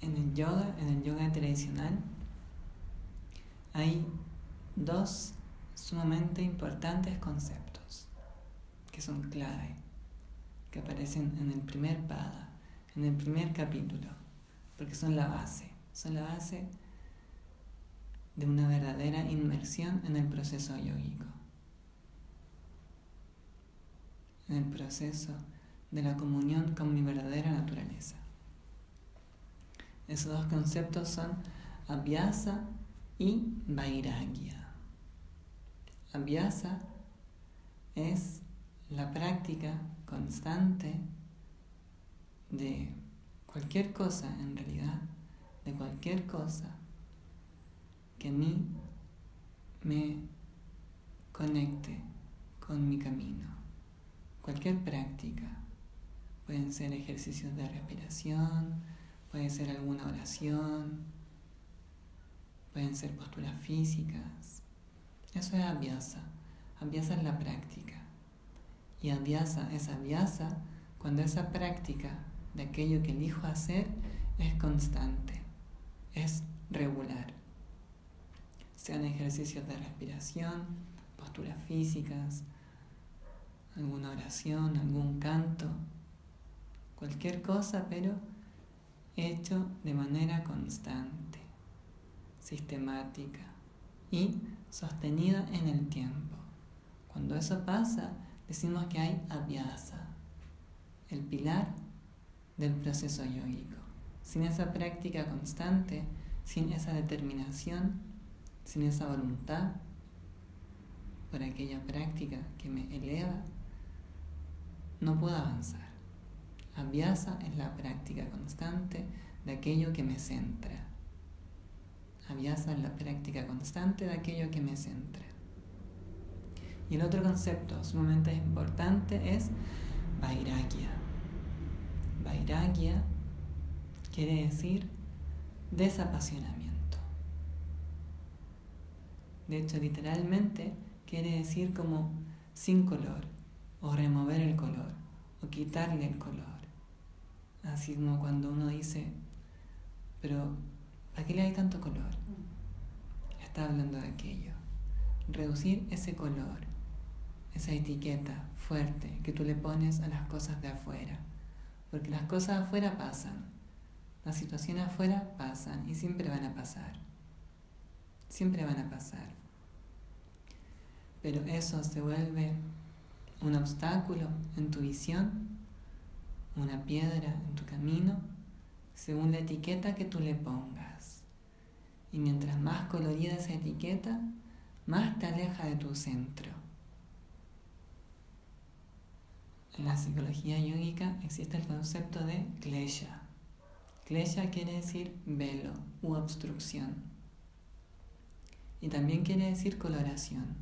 en el yoga, en el yoga tradicional, hay dos sumamente importantes conceptos que son clave, que aparecen en el primer pada, en el primer capítulo, porque son la base, son la base de una verdadera inmersión en el proceso yógico, en el proceso de la comunión con mi verdadera naturaleza. Esos dos conceptos son abhyasa y vairagya. Abhyasa es la práctica constante de cualquier cosa en realidad, de cualquier cosa que a mí me conecte con mi camino. Cualquier práctica. Pueden ser ejercicios de respiración, puede ser alguna oración, pueden ser posturas físicas. Eso es abhyasa. Abhyasa es la práctica. Y abhyasa es abhyasa cuando esa práctica de aquello que elijo hacer es constante, es regular. Sean ejercicios de respiración, posturas físicas, alguna oración, algún canto, cualquier cosa, pero hecho de manera constante, sistemática y sostenida en el tiempo. Cuando eso pasa, decimos que hay abhyasa, el pilar del proceso yógico. Sin esa práctica constante, sin esa determinación, sin esa voluntad por aquella práctica que me eleva, no puedo avanzar. Abhyasa es la práctica constante de aquello que me centra. Abhyasa es la práctica constante de aquello que me centra. Y el otro concepto sumamente importante es Vairagya. Vairagya quiere decir desapasionamiento. De hecho, literalmente quiere decir como sin color, o remover el color, o quitarle el color. Así como cuando uno dice, pero ¿para qué le hay tanto color? Está hablando de aquello. Reducir ese color, esa etiqueta fuerte que tú le pones a las cosas de afuera. Porque las cosas afuera pasan, las situaciones afuera pasan y siempre van a pasar. Siempre van a pasar. Pero eso se vuelve un obstáculo en tu visión, una piedra en tu camino, según la etiqueta que tú le pongas. Y mientras más colorida esa etiqueta, más te aleja de tu centro. En la psicología yógica existe el concepto de klesha. Klesha quiere decir velo u obstrucción. Y también quiere decir coloración.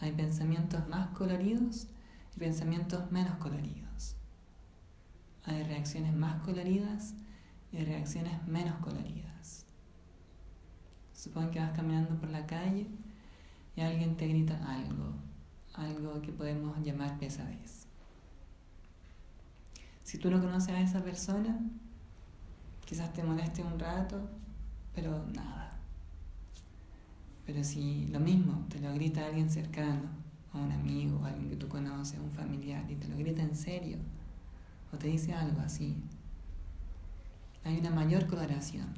Hay pensamientos más coloridos y pensamientos menos coloridos. Hay reacciones más coloridas y reacciones menos coloridas. Supón que vas caminando por la calle y alguien te grita algo, algo que podemos llamar pesadez. Si tú no conoces a esa persona, quizás te moleste un rato, pero nada. Pero si lo mismo te lo grita alguien cercano, a un amigo, a alguien que tú conoces, un familiar, y te lo grita en serio, o te dice algo así, hay una mayor coloración,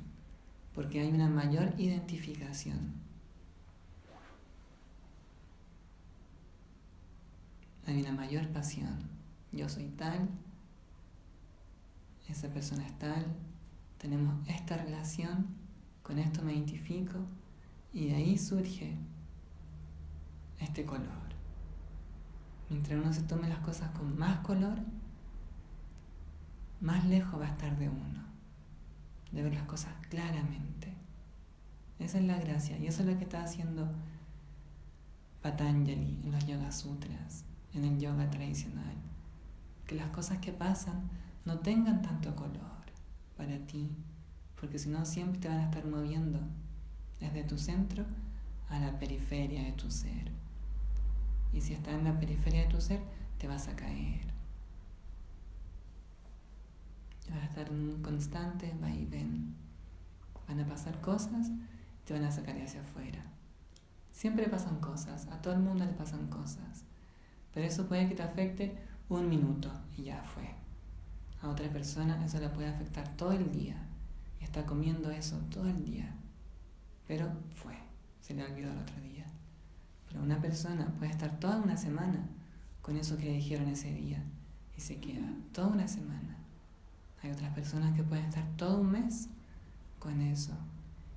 porque hay una mayor identificación. Hay una mayor pasión. Yo soy tal, esa persona es tal, tenemos esta relación, con esto me identifico y de ahí surge este color. Mientras uno se tome las cosas con más color, más lejos va a estar de uno, de ver las cosas claramente. Esa es la gracia y eso es lo que está haciendo Patanjali en los Yoga Sutras, en el yoga tradicional. Que las cosas que pasan no tengan tanto color para ti, porque si no siempre te van a estar moviendo desde tu centro a la periferia de tu ser. Y si estás en la periferia de tu ser, te vas a caer. Vas a estar en un constante va y ven. Van a pasar cosas, te van a sacar hacia afuera. Siempre pasan cosas, a todo el mundo le pasan cosas. Pero eso puede que te afecte un minuto y ya fue. A otra persona eso le puede afectar todo el día. Y está comiendo eso todo el día. Pero fue, se le olvidó el otro día. Pero una persona puede estar toda una semana con eso que le dijeron ese día y se queda toda una semana. Hay otras personas que pueden estar todo un mes con eso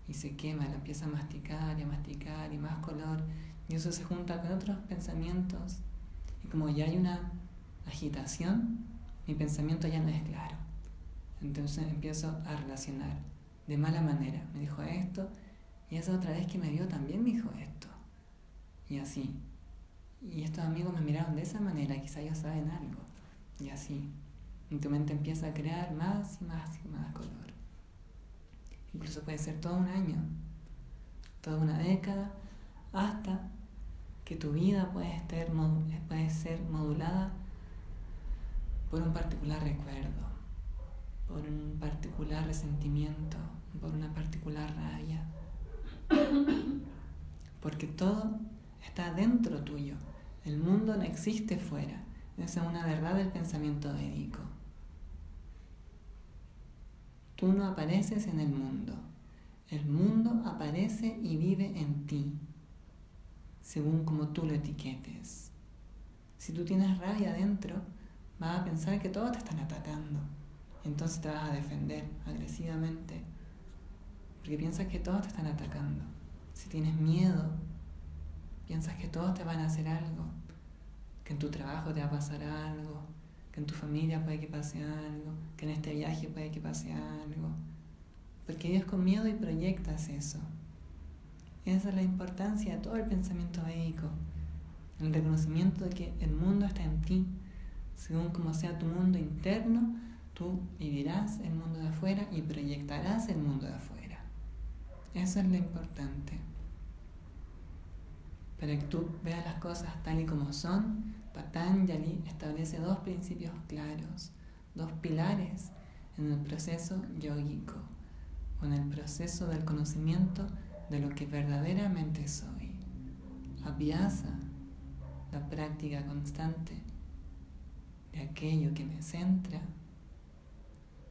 y se quema, la empieza a masticar y a masticar y más color y eso se junta con otros pensamientos y como ya hay una agitación, mi pensamiento ya no es claro. Entonces empiezo a relacionar de mala manera. Me dijo esto y esa otra vez que me vio también me dijo esto. Y así. Y estos amigos me miraron de esa manera, quizá ellos saben algo. Y así. Y tu mente empieza a crear más y más y más color. Incluso puede ser todo un año, toda una década, hasta que tu vida puede, estar, puede ser modulada por un particular recuerdo, por un particular resentimiento, por una particular rabia. Porque todo está dentro tuyo. El mundo no existe fuera. Esa es una verdad del pensamiento védico. Tú no apareces en el mundo. El mundo aparece y vive en ti, según como tú lo etiquetes. Si tú tienes rabia adentro, vas a pensar que todos te están atacando. Entonces te vas a defender agresivamente, porque piensas que todos te están atacando. Si tienes miedo, piensas que todos te van a hacer algo, que en tu trabajo te va a pasar algo, que en tu familia puede que pase algo, que en este viaje puede que pase algo. Porque vives con miedo y proyectas eso. Esa es la importancia de todo el pensamiento médico. El reconocimiento de que el mundo está en ti. Según como sea tu mundo interno, tú vivirás el mundo de afuera y proyectarás el mundo de afuera. Eso es lo importante para que tú veas las cosas tal y como son, Patanjali establece dos principios claros, dos pilares en el proceso yógico o en el proceso del conocimiento de lo que verdaderamente soy. Abhyasa, la práctica constante de aquello que me centra,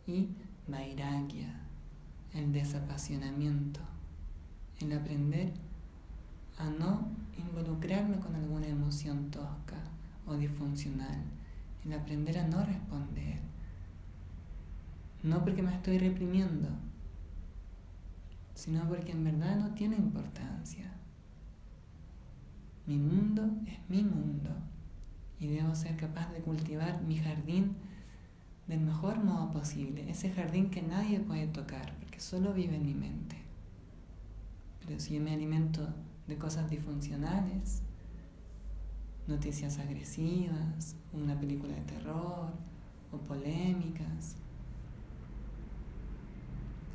y Vairagya, el desapasionamiento, el aprender a no involucrarme con alguna emoción tosca o disfuncional, en aprender a no responder. No porque me estoy reprimiendo, sino porque en verdad no tiene importancia. Mi mundo es mi mundo y debo ser capaz de cultivar mi jardín del mejor modo posible, ese jardín que nadie puede tocar, porque solo vive en mi mente. Pero si yo me alimento de cosas disfuncionales, noticias agresivas, una película de terror o polémicas.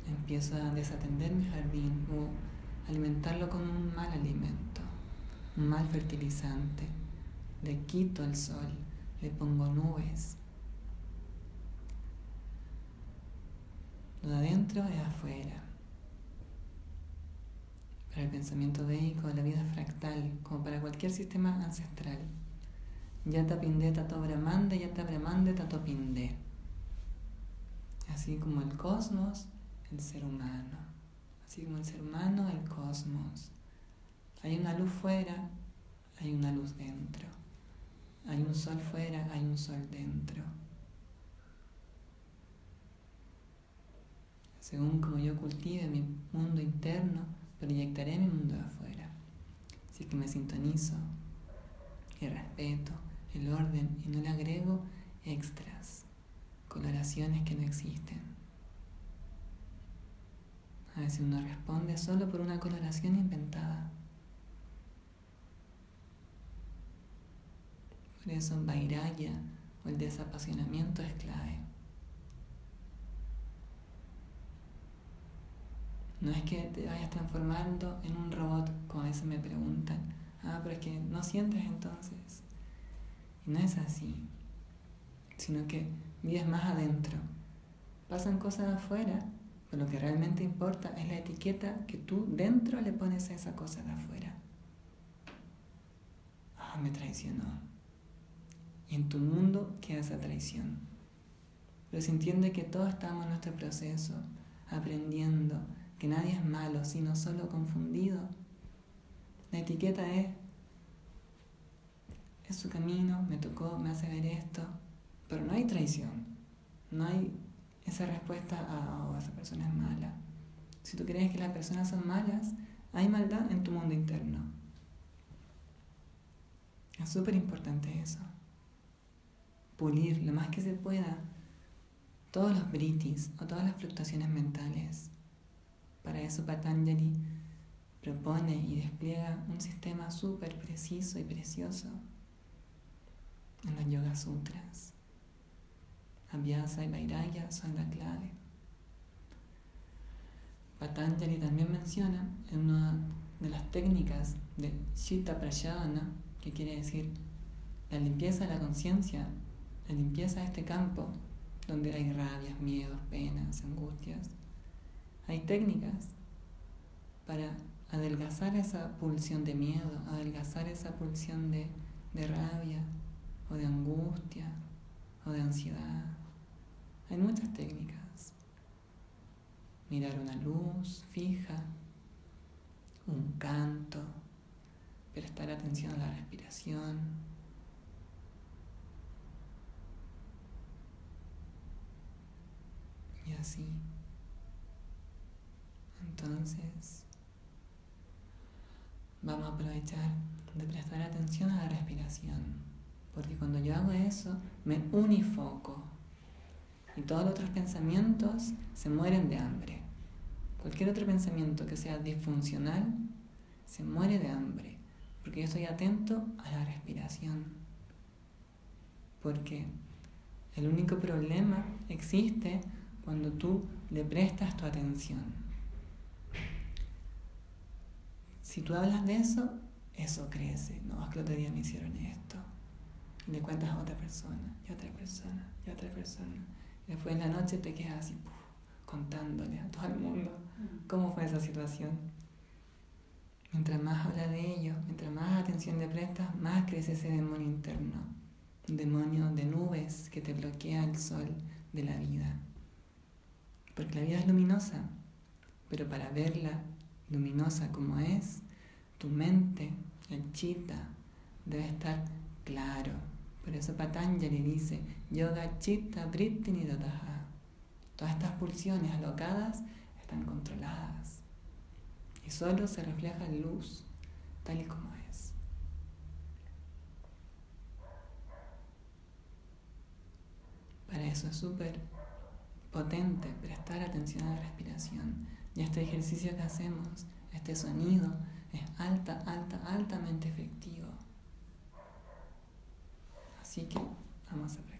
Empiezo a desatender mi jardín o alimentarlo con un mal alimento, un mal fertilizante. Le quito el sol, le pongo nubes. Lo de adentro es afuera para el pensamiento védico, la vida fractal, como para cualquier sistema ancestral. Yata pinde tato brahmande, yata brahmande tato pinde. Así como el cosmos, el ser humano. Así como el ser humano, el cosmos. Hay una luz fuera, hay una luz dentro. Hay un sol fuera, hay un sol dentro. Según como yo cultive mi mundo interno, proyectaré mi mundo afuera. Así que me sintonizo y respeto el orden y no le agrego extras, coloraciones que no existen. A veces uno responde solo por una coloración inventada. Por eso Vairaya o el desapasionamiento es clave. No es que te vayas transformando en un robot, como a veces me preguntan. Ah, pero es que no sientes entonces. Y no es así, sino que vives más adentro. pasan cosas afuera, pero lo que realmente importa es la etiqueta que tú dentro le pones a esa cosa de afuera. Ah, me traicionó. Y en tu mundo queda esa traición. Pero se entiende que todos estamos en nuestro proceso, aprendiendo, que nadie es malo, sino solo confundido. La etiqueta es, es su camino, me tocó, me hace ver esto, pero no hay traición, no hay esa respuesta a oh, esa persona es mala. Si tú crees que las personas son malas, hay maldad en tu mundo interno. Es súper importante eso. Pulir lo más que se pueda todos los britis o todas las fluctuaciones mentales. Para eso Patanjali propone y despliega un sistema súper preciso y precioso en los Yoga Sutras. Abhyasa y Vairagya son la clave. Patanjali también menciona en una de las técnicas de Chitta Prayana, que quiere decir la limpieza de la conciencia, la limpieza de este campo donde hay rabias, miedos, penas, angustias. Hay técnicas para adelgazar esa pulsión de miedo, adelgazar esa pulsión de, de rabia o de angustia o de ansiedad. Hay muchas técnicas. Mirar una luz fija, un canto, prestar atención a la respiración. Y así. Entonces, vamos a aprovechar de prestar atención a la respiración. Porque cuando yo hago eso, me unifoco. Y todos los otros pensamientos se mueren de hambre. Cualquier otro pensamiento que sea disfuncional se muere de hambre. Porque yo estoy atento a la respiración. Porque el único problema existe cuando tú le prestas tu atención. Si tú hablas de eso, eso crece. No, es que el otro día me hicieron esto. Y le cuentas a otra persona, y a otra persona, y a otra persona. Y después en la noche te quedas así, contándole a todo el mundo mm. cómo fue esa situación. Mientras más habla de ello, mientras más atención le prestas, más crece ese demonio interno. Un demonio de nubes que te bloquea el sol de la vida. Porque la vida es luminosa, pero para verla luminosa como es, tu mente, el chitta, debe estar claro. Por eso Patanjali dice, yoga chitta vritti nidataha. Todas estas pulsiones alocadas están controladas y solo se refleja luz tal y como es. Para eso es súper potente prestar atención a la respiración y este ejercicio que hacemos, este sonido, es alta, alta, altamente efectivo. Así que vamos a